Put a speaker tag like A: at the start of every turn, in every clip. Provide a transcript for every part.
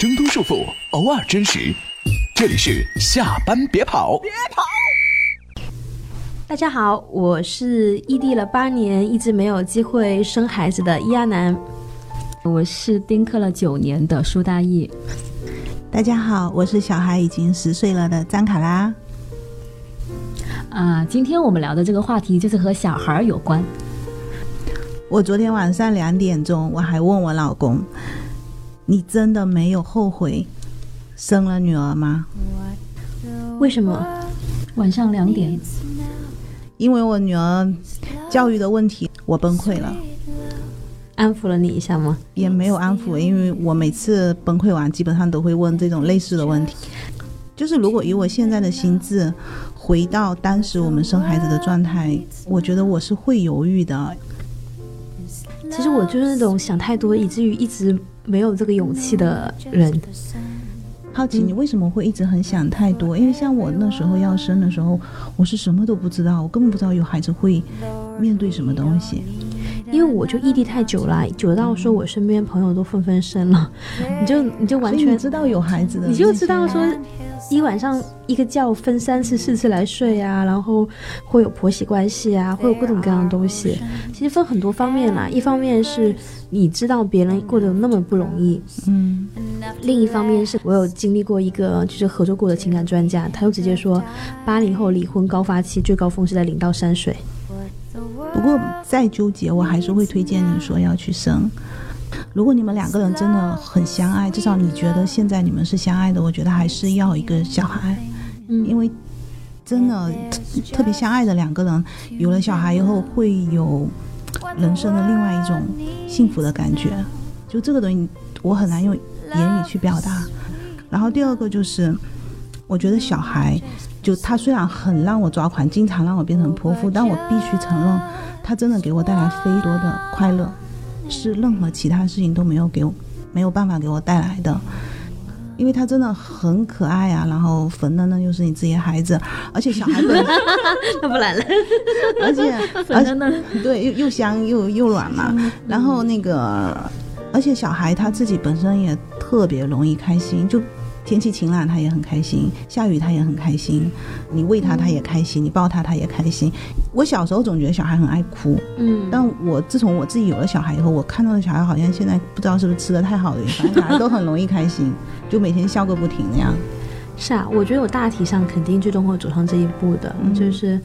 A: 挣脱束缚，偶尔真实。这里是下班别跑，别跑。
B: 大家好，我是异地了八年，一直没有机会生孩子的伊亚楠。
C: 我是丁克了九年的苏大义。
D: 大家好，我是小孩已经十岁了的张卡拉。
C: 啊，今天我们聊的这个话题就是和小孩有关。
D: 我昨天晚上两点钟，我还问我老公。你真的没有后悔生了女儿吗？
B: 为什么？
C: 晚上两点，
D: 因为我女儿教育的问题，我崩溃了。
B: 安抚了你一下吗？
D: 也没有安抚，因为我每次崩溃完，基本上都会问这种类似的问题。就是如果以我现在的心智回到当时我们生孩子的状态，我觉得我是会犹豫的。
B: 其实我就是那种想太多，以至于一直。没有这个勇气的人，
D: 好奇你为什么会一直很想太多？因为像我那时候要生的时候，我是什么都不知道，我根本不知道有孩子会面对什么东西。
B: 因为我就异地太久了，久到说我身边朋友都纷纷生了，你就你就完全
D: 知道有孩子的，
B: 你就知道说。一晚上一个觉分三次四次来睡啊，然后会有婆媳关系啊，会有各种各样的东西。其实分很多方面啦，一方面是你知道别人过得那么不容易，嗯，另一方面是我有经历过一个就是合作过的情感专家，他就直接说，八零后离婚高发期最高峰是在零到三岁。
D: 不过再纠结，我还是会推荐你说要去生。如果你们两个人真的很相爱，至少你觉得现在你们是相爱的，我觉得还是要一个小孩，嗯，因为真的特别相爱的两个人，有了小孩以后会有人生的另外一种幸福的感觉，就这个东西我很难用言语去表达。然后第二个就是，我觉得小孩就他虽然很让我抓狂，经常让我变成泼妇，但我必须承认，他真的给我带来非常多的快乐。是任何其他事情都没有给我没有办法给我带来的，因为他真的很可爱啊，然后粉嫩嫩又是你自己的孩子，而且小孩子
B: 那不来了，
D: 而且而且呢对又又香又又软嘛，然后那个而且小孩他自己本身也特别容易开心就。天气晴朗，他也很开心；下雨，他也很开心。你喂他，他也开心；你抱他，他也开心。我小时候总觉得小孩很爱哭，嗯，但我自从我自己有了小孩以后，我看到的小孩好像现在不知道是不是吃的太好了，反正小孩都很容易开心，就每天笑个不停那样。
B: 是啊，我觉得我大体上肯定最终会走上这一步的，就是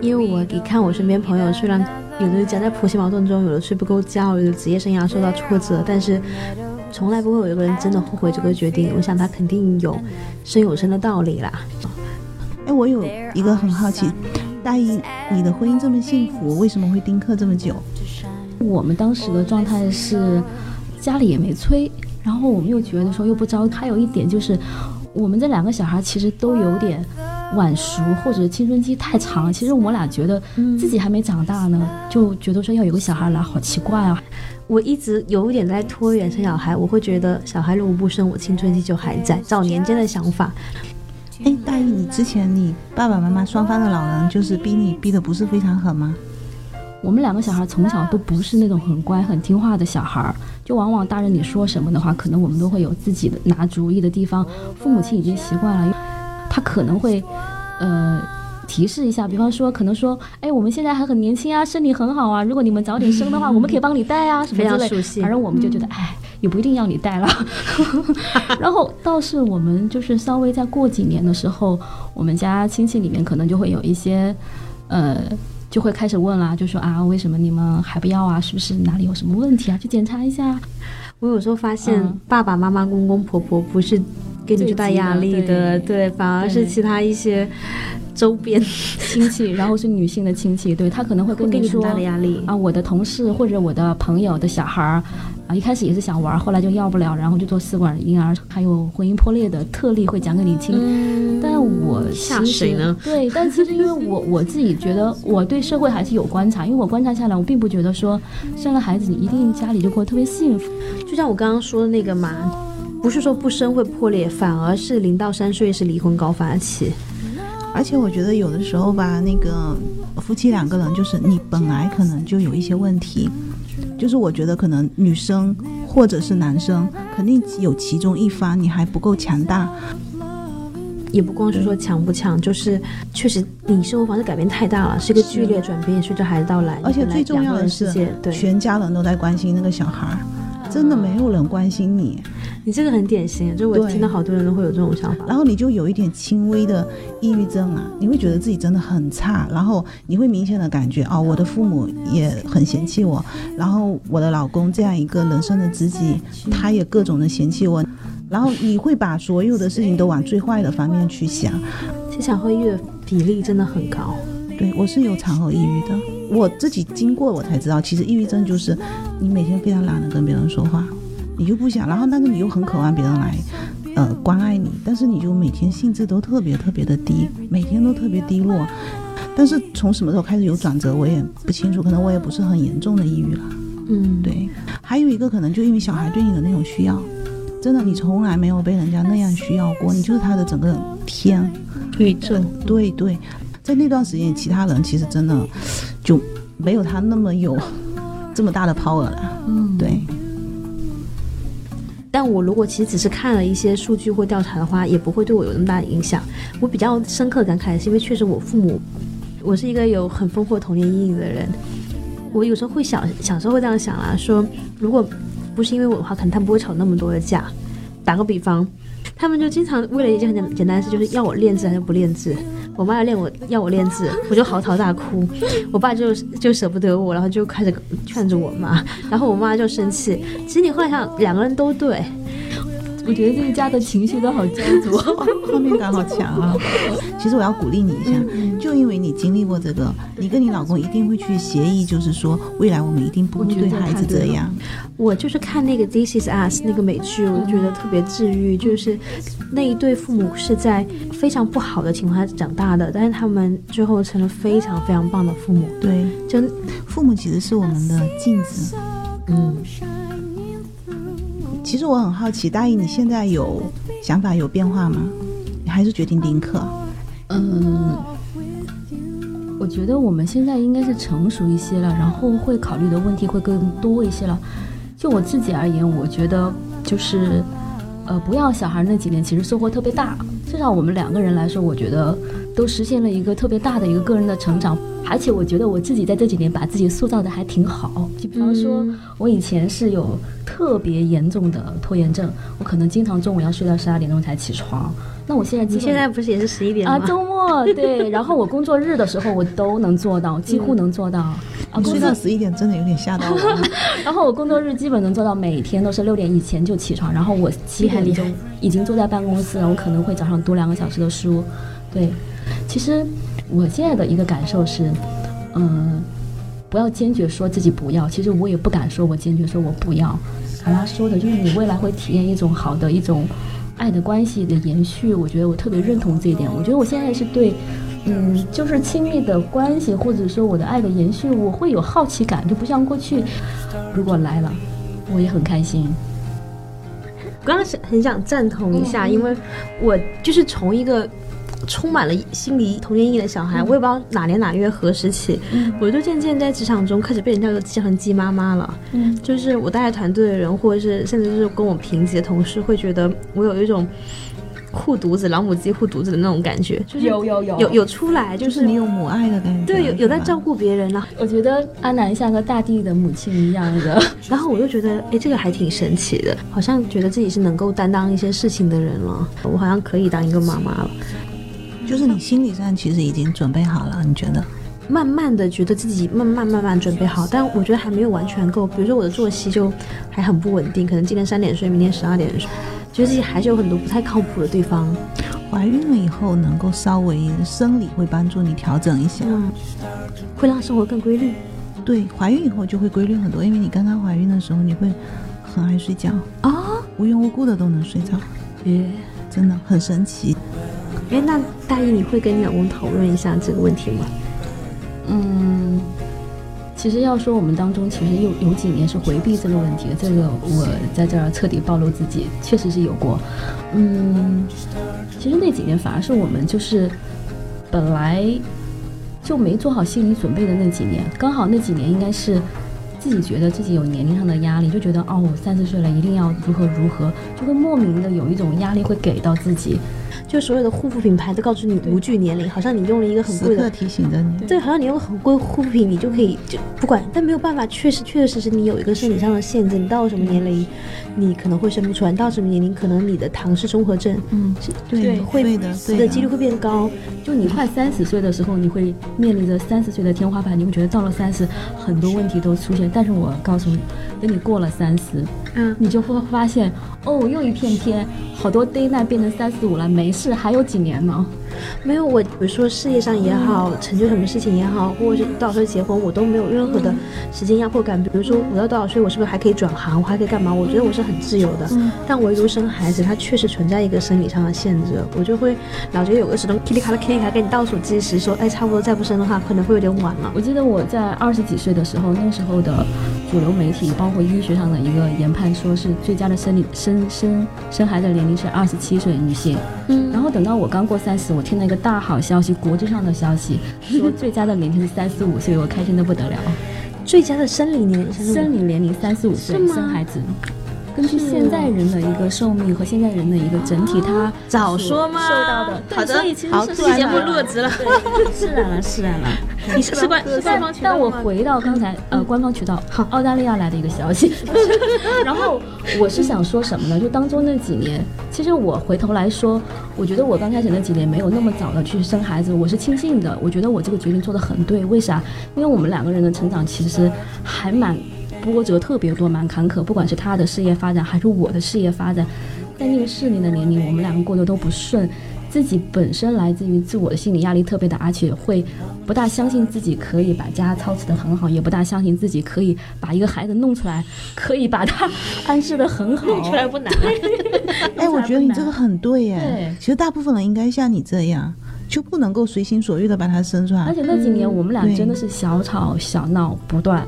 B: 因为我一看我身边朋友，虽然有的夹在婆媳矛盾中，有的睡不够觉，有的职业生涯受到挫折，但是。从来不会有一个人真的后悔这个决定，我想他肯定有深有深的道理啦。
D: 哎，我有一个很好奇，大一你的婚姻这么幸福，为什么会丁克这么久？
C: 我们当时的状态是家里也没催，然后我们又觉得说又不着，还有一点就是我们这两个小孩其实都有点晚熟或者青春期太长，其实我们俩觉得自己还没长大呢，就觉得说要有个小孩来好奇怪啊。
B: 我一直有一点在拖延生小孩，我会觉得小孩如果不生，我青春期就还在。早年间的想法。
D: 哎，大姨，你之前你爸爸妈妈双方的老人就是逼你逼的不是非常狠吗？
C: 我们两个小孩从小都不是那种很乖很听话的小孩，就往往大人你说什么的话，可能我们都会有自己的拿主意的地方。父母亲已经习惯了，他可能会，呃。提示一下，比方说，可能说，哎，我们现在还很年轻啊，身体很好啊，如果你们早点生的话，我们可以帮你带啊，什么之类。反正我们就觉得，哎，也不一定要你带了。然后倒是我们就是稍微再过几年的时候，我们家亲戚里面可能就会有一些，呃，就会开始问啦，就说啊，为什么你们还不要啊？是不是哪里有什么问题啊？去检查一下。
B: 我有时候发现，爸爸妈妈、公公婆婆不是给你最大压力的，对，反而是其他一些。周边
C: 亲戚，然后是女性的亲戚，对他可能会跟你说啊，我的同事或者我的朋友的小孩儿啊，一开始也是想玩，后来就要不了，然后就做试管婴儿，还有婚姻破裂的特例会讲给你听。但我
B: 吓谁呢？
C: 对，但其实因为我我自己觉得我对社会还是有观察，因为我观察下来，我并不觉得说生了孩子你一定家里就过得特别幸福。
B: 就像我刚刚说的那个嘛，不是说不生会破裂，反而是零到三岁是离婚高发期。
D: 而且我觉得有的时候吧，那个夫妻两个人，就是你本来可能就有一些问题，就是我觉得可能女生或者是男生，肯定有其中一方你还不够强大。
B: 也不光是说强不强，就是确实你生活方式改变太大了，是一个剧烈转变，随着孩子到来，
D: 而且最重要的
B: 是，对，
D: 全家人都在关心那个小孩儿，真的没有人关心你。
B: 你这个很典型，就我听到好多人都会有这种想法。
D: 然后你就有一点轻微的抑郁症啊，你会觉得自己真的很差，然后你会明显的感觉哦，我的父母也很嫌弃我，然后我的老公这样一个人生的知己，他也各种的嫌弃我。然后你会把所有的事情都往最坏的方面去想，
B: 其实产后抑郁的比例真的很高。
D: 对我是有产后抑郁的，我自己经过我才知道，其实抑郁症就是你每天非常懒得跟别人说话，你就不想，然后但是你又很渴望别人来，呃关爱你，但是你就每天兴致都特别特别的低，每天都特别低落。但是从什么时候开始有转折，我也不清楚，可能我也不是很严重的抑郁了。
B: 嗯，
D: 对。还有一个可能就因为小孩对你的那种需要。真的，你从来没有被人家那样需要过，你就是他的整个天
B: 宇宙。
D: 对对，在那段时间，其他人其实真的就没有他那么有 这么大的 power 了。
B: 嗯，
D: 对。
B: 但我如果其实只是看了一些数据或调查的话，也不会对我有那么大的影响。我比较深刻感慨，是因为确实我父母，我是一个有很丰富的童年阴影的人。我有时候会想，小时候会这样想啊，说如果。不是因为我的话，可能他们不会吵那么多的架。打个比方，他们就经常为了一件很简简单的事，就是要我练字还是不练字。我妈要练我，要我练字，我就嚎啕大哭。我爸就就舍不得我，然后就开始劝着我妈，然后我妈就生气。其实你后来想，两个人都对。
C: 我觉得这一家的情绪都好焦灼，
D: 画面感好强啊！其实我要鼓励你一下，就因为你经历过这个，你跟你老公一定会去协议，就是说未来我们一定不会对孩子这样。
B: 我就是看那个《This Is Us》那个美剧，我就觉得特别治愈。就是那一对父母是在非常不好的情况下长大的，但是他们最后成了非常非常棒的父母。
D: 对，
B: 就
D: 父母其实是我们的镜子。
B: 嗯。
D: 其实我很好奇，大姨，你现在有想法有变化吗？你还是决定丁克？
C: 嗯，我觉得我们现在应该是成熟一些了，然后会考虑的问题会更多一些了。就我自己而言，我觉得就是，呃，不要小孩那几年，其实收获特别大。至少我们两个人来说，我觉得都实现了一个特别大的一个个人的成长。而且我觉得我自己在这几年把自己塑造的还挺好，就比方说，我以前是有特别严重的拖延症，我可能经常中午要睡到十二点钟才起床。那我现在
B: 你现在不是也是十一点吗？
C: 啊，周末对，然后我工作日的时候我都能做到，几乎能做到。
D: 啊睡到十一点真的有点吓到我。
C: 然后我工作日基本能做到每天都是六点以前就起床，然后我七点钟已经坐在办公室了，我可能会早上读两个小时的书。对，其实。我现在的一个感受是，嗯，不要坚决说自己不要。其实我也不敢说，我坚决说我不要。卡拉说的就是你未来会体验一种好的一种爱的关系的延续。我觉得我特别认同这一点。我觉得我现在是对，嗯，就是亲密的关系或者说我的爱的延续，我会有好奇感，就不像过去，如果来了，我也很开心。
B: 我刚刚是很想赞同一下，因为我就是从一个。充满了心理童年阴影的小孩，我也不知道哪年哪月何时起，我就渐渐在职场中开始被人叫做计算机妈妈了。嗯，就是我带团队的人，或者是甚至是跟我平级的同事，会觉得我有一种护犊子、老母鸡护犊子的那种感觉。就是
C: 有有
B: 有有有出来，
D: 就是你有母爱的感觉。
B: 对，有有在照顾别人了。
C: 我觉得阿南像个大地的母亲一样的，
B: 然后我就觉得，哎，这个还挺神奇的，好像觉得自己是能够担当一些事情的人了。我好像可以当一个妈妈了。
D: 就是你心理上其实已经准备好了，你觉得？
B: 慢慢的觉得自己慢慢慢慢准备好，但我觉得还没有完全够。比如说我的作息就还很不稳定，可能今天三点睡，明天十二点睡，觉得自己还是有很多不太靠谱的地方。
D: 怀孕了以后能够稍微生理会帮助你调整一下，
B: 会让生活更规律。
D: 对，怀孕以后就会规律很多，因为你刚刚怀孕的时候你会很爱睡觉
B: 啊，
D: 无缘无故的都能睡着，
B: 耶，
D: 真的很神奇。
B: 哎，那大姨，你会跟你老公讨论一下这个问题吗？
C: 嗯，其实要说我们当中，其实有有几年是回避这个问题的。这个我在这儿彻底暴露自己，确实是有过。嗯，其实那几年反而是我们就是本来就没做好心理准备的那几年，刚好那几年应该是。自己觉得自己有年龄上的压力，就觉得哦，我三十岁了，一定要如何如何，就会莫名的有一种压力会给到自己。
B: 就所有的护肤品牌都告诉你无惧年龄，好像你用了一个很贵的，
D: 提醒着你。
B: 对，好像你用很贵护肤品，你就可以就不管，但没有办法，确实确确实实你有一个生理上的限制，你到了什么年龄，你可能会生不出来，到什么年龄可能你的唐氏综合症，
C: 嗯，
B: 是
D: 对
B: 会
D: 的对的
B: 的几率会变高。
C: 就你快三十岁的时候，你会面临着三十岁的天花板，你会觉得到了三十，很多问题都出现。但是我告诉你，等你过了三十，
B: 嗯，
C: 你就会发现，哦，又一片天，好多 day 那变成三四五了，没事，还有几年呢。
B: 没有我，比如说事业上也好，成就什么事情也好，或者是多少岁结婚，我都没有任何的时间压迫感。比如说我到多少岁，我是不是还可以转行，我还可以干嘛？我觉得我是很自由的。但唯独生孩子，它确实存在一个生理上的限制，我就会老觉得有个时钟噼里咔啦噼里咔啦给你倒数计时，说哎，差不多再不生的话，可能会有点晚了。
C: 我记得我在二十几岁的时候，那时候的主流媒体，包括医学上的一个研判，说是最佳的生理生生生孩子的年龄是二十七岁女性。
B: 嗯
C: 然后等到我刚过三十，我听了一个大好消息，国际上的消息，说 最佳的年龄是三十五岁，我开心的不得了。
B: 最佳的生理年
C: 生理年龄三十五岁生孩子。根据现在人的一个寿命和现在人的一个整体，他
B: 早说嘛
C: 受到的，
B: 好的。
C: 所以其实
D: 好突然来了
C: 节目录了职了，对释然了，释然了。
B: 你是是官是。官
C: 但
B: 方渠道
C: 但我回到刚才呃官方渠道，澳大利亚来的一个消息，然后我是想说什么呢？就当中那几年，其实我回头来说，我觉得我刚开始那几年没有那么早的去生孩子，我是庆幸的。我觉得我这个决定做的很对，为啥？因为我们两个人的成长其实还蛮波折特别多，蛮坎坷，不管是他的事业发展还是我的事业发展，在那个适龄的年龄，我们两个过得都不顺。自己本身来自于自我的心理压力特别大，而且会不大相信自己可以把家操持得很好，也不大相信自己可以把一个孩子弄出来，可以把他安置得很好。
B: 弄出来不难。
D: 哎，我觉得你这个很对耶
C: 对。
D: 其实大部分人应该像你这样，就不能够随心所欲的把他生出来
C: 而。且那几年我们俩真的是小吵小闹不断，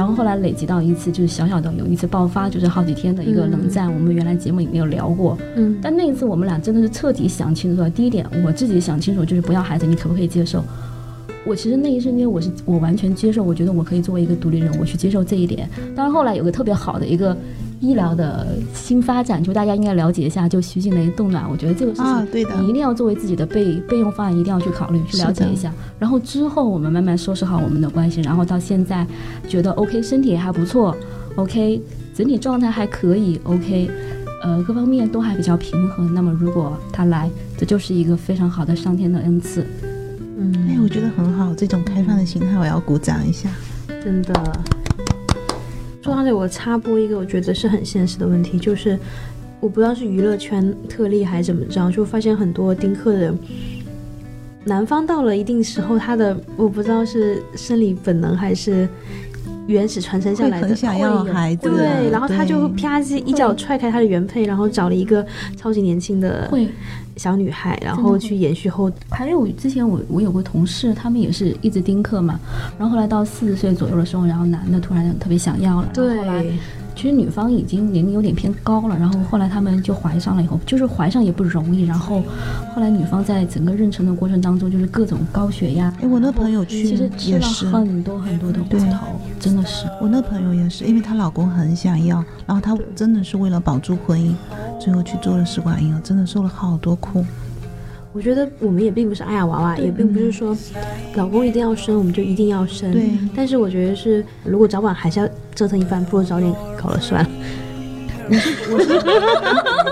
C: 然后后来累积到一次就是小小的有一次爆发，就是好几天的一个冷战。我们原来节目也没有聊过，
B: 嗯，
C: 但那一次我们俩真的是彻底想清楚了。第一点，我自己想清楚就是不要孩子，你可不可以接受？我其实那一瞬间，我是我完全接受，我觉得我可以作为一个独立人，我去接受这一点。但是后来有个特别好的一个医疗的新发展，就大家应该了解一下，就徐静蕾冻卵，我觉得这个事情、
D: 啊对的
C: 你一定要作为自己的备备用方案，一定要去考虑去了解一下。然后之后我们慢慢收拾好我们的关系，然后到现在觉得 OK，身体也还不错，OK，整体状态还可以，OK。呃，各方面都还比较平衡。那么，如果他来，这就是一个非常好的上天的恩赐。
D: 嗯哎，我觉得很好，这种开放的心态，我要鼓掌一下。
B: 真的。说到这，我插播一个我觉得是很现实的问题，就是我不知道是娱乐圈特例还是怎么着，就发现很多丁克的人男方到了一定时候，他的我不知道是生理本能还是原始传承下来的，
D: 想要孩子
B: 对，然后他就啪叽一脚踹开他的原配，然后找了一个超级年轻的
C: 会。
B: 小女孩，然后去延续后
C: 还有之前我我有个同事，他们也是一直丁克嘛，然后后来到四十岁左右的时候，然后男的突然特别想要了，对后后来其实女方已经年龄有点偏高了，然后后来他们就怀上了以后，就是怀上也不容易，然后后来女方在整个妊娠的过程当中，就是各种高血压，
D: 哎，我那朋友去
C: 其实吃了
D: 也是，
C: 很多很多的骨头，真的是。
D: 我那朋友也是，因为她老公很想要，然后她真的是为了保住婚姻，最后去做了试管婴儿，真的受了好多苦。
B: 我觉得我们也并不是爱呀娃娃，也并不是说老公一定要生我们就一定要生。
D: 对
B: 但是我觉得是，如果早晚还是要折腾一番，不如早点搞了算了。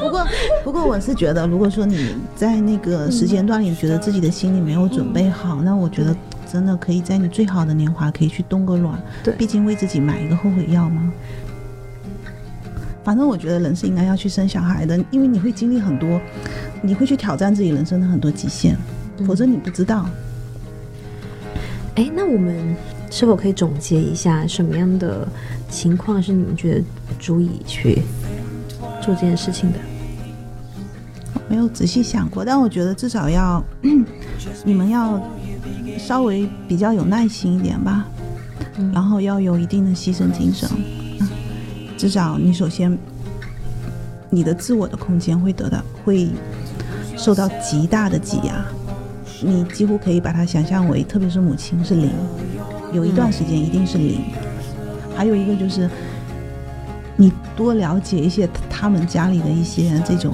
D: 不过，不过我是觉得，如果说你在那个时间段里觉得自己的心理没有准备好，那我觉得真的可以在你最好的年华可以去冻个卵。
B: 对
D: 毕竟为自己买一个后悔药嘛。反正我觉得人是应该要去生小孩的，因为你会经历很多，你会去挑战自己人生的很多极限，否则你不知道。
B: 哎，那我们是否可以总结一下什么样的情况是你们觉得足以去做这件事情的？
D: 没有仔细想过，但我觉得至少要 你们要稍微比较有耐心一点吧，然后要有一定的牺牲精神。嗯至少你首先你的自我的空间会得到会受到极大的挤压，你几乎可以把它想象为，特别是母亲是零，有一段时间一定是零。还有一个就是，你多了解一些他们家里的一些这种，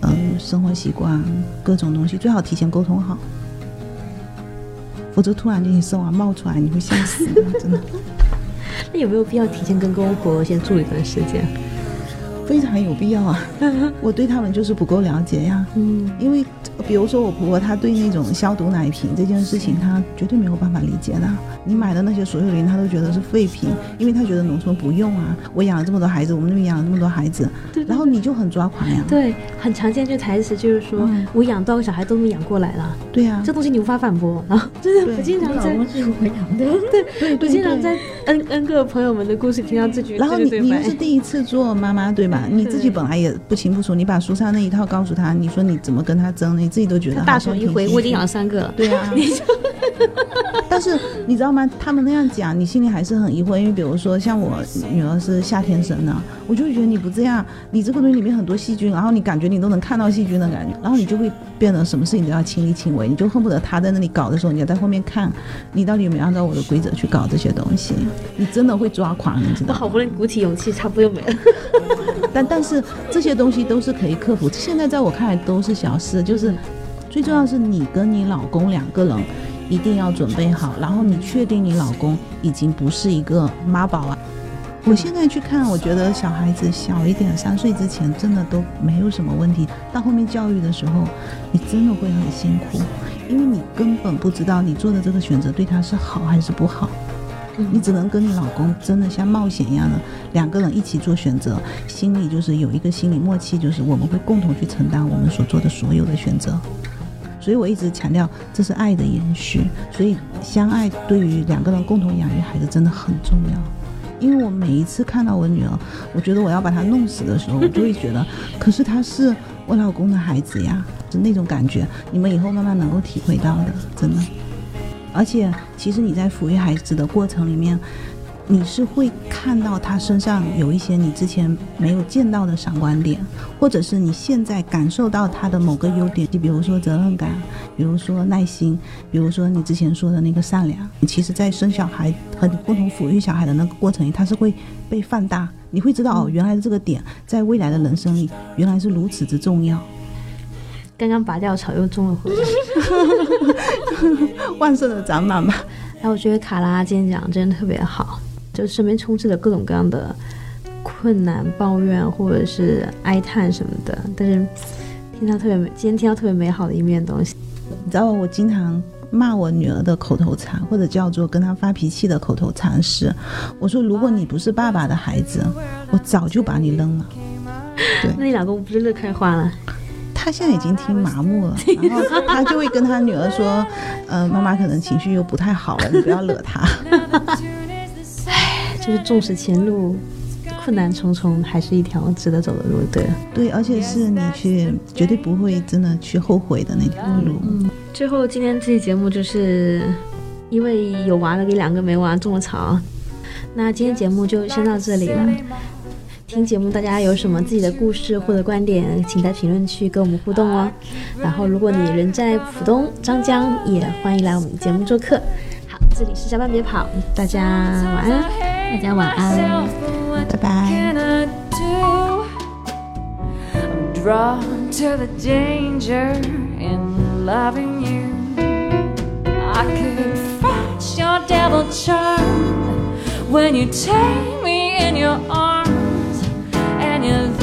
D: 嗯，生活习惯，各种东西，最好提前沟通好，否则突然间你生完冒出来，你会吓死的，真的。
B: 那有没有必要提前跟公婆先住一段时间？
D: 非常有必要啊！我对他们就是不够了解呀。
B: 嗯，
D: 因为比如说我婆婆，她对那种消毒奶瓶这件事情，她绝对没有办法理解的。你买的那些所有零，她都觉得是废品，因为她觉得农村不用啊。我养了这么多孩子，我们那边养了这么多孩子，然后你就很抓狂呀。
B: 对，很常见这台词就是说、
D: 嗯
B: 我养多少个小孩都没养过来了，
D: 对呀、
B: 这东西你无法反驳。然后就是
D: 对
B: 我经常在，
C: 是我养的，
D: 对 对对。
B: 我经常在 N N 个朋友们的故事听到这句，
D: 然后你你又是第一次做妈妈，对吧？你自己本来也不清不楚，你把书上那一套告诉他，你说你怎么跟他争，你自己都觉得
B: 大手一挥，我已经养了三个了。
D: 对啊，但是你知道吗？他们那样讲，你心里还是很疑惑，因为比如说像我女儿是夏天生的，我就会觉得你不这样，你这个东西里面很多细菌，然后你感觉你都能看到细菌的感觉，然后你就会变得什么事情都要亲力亲为，你就恨不得他在那里搞的时候，你要在后面看，你到底有没有按照我的规则去搞这些东西，你真的会抓狂，你知道吗？
B: 我好不容易鼓起勇气，差不多又没了。
D: 但但是这些东西都是可以克服，现在在我看来都是小事，就是最重要是你跟你老公两个人一定要准备好，然后你确定你老公已经不是一个妈宝啊。我现在去看，我觉得小孩子小一点，三岁之前真的都没有什么问题。到后面教育的时候，你真的会很辛苦，因为你根本不知道你做的这个选择对他是好还是不好。你只能跟你老公真的像冒险一样的两个人一起做选择，心里就是有一个心理默契，就是我们会共同去承担我们所做的所有的选择。所以我一直强调，这是爱的延续。所以相爱对于两个人共同养育孩子真的很重要。因为我每一次看到我女儿，我觉得我要把她弄死的时候，我就会觉得，可是她是我老公的孩子呀，是那种感觉。你们以后慢慢能够体会到的，真的。而且，其实你在抚育孩子的过程里面，你是会看到他身上有一些你之前没有见到的闪光点，或者是你现在感受到他的某个优点，就比如说责任感，比如说耐心，比如说你之前说的那个善良。其实，在生小孩和你共同抚育小孩的那个过程里，他是会被放大，你会知道哦，原来这个点在未来的人生里原来是如此之重要。
B: 刚刚拔掉草又种了回来。
D: 万圣的展览吧。
B: 哎我觉得卡拉今天讲得真的特别好，就身边充斥着各种各样的困难、抱怨或者是哀叹什么的，但是听到特别美，今天听到特别美好的一面东西。
D: 你知道我经常骂我女儿的口头禅，或者叫做跟她发脾气的口头禅是：我说如果你不是爸爸的孩子，我早就把你扔了。
B: 那你老公不是乐开花了？
D: 他现在已经听麻木了，然后他就会跟他女儿说：“呃，妈妈可能情绪又不太好了，你不要惹他。
B: 就是纵使前路困难重重，还是一条值得走的路。对了，”
D: 对，而且是你去绝对不会真的去后悔的那条路。
B: 嗯最后今天这期节目就是因为有娃的给两个没娃种了草，那今天节目就先到这里了。听节目，大家有什么自己的故事或者观点，请在评论区跟我们互动哦。然后，如果你人在浦东、张江，也欢迎来我们节目做客。好，这里是下班别跑，大家晚安。
C: 大家晚安。
D: 拜拜。
E: Daniel.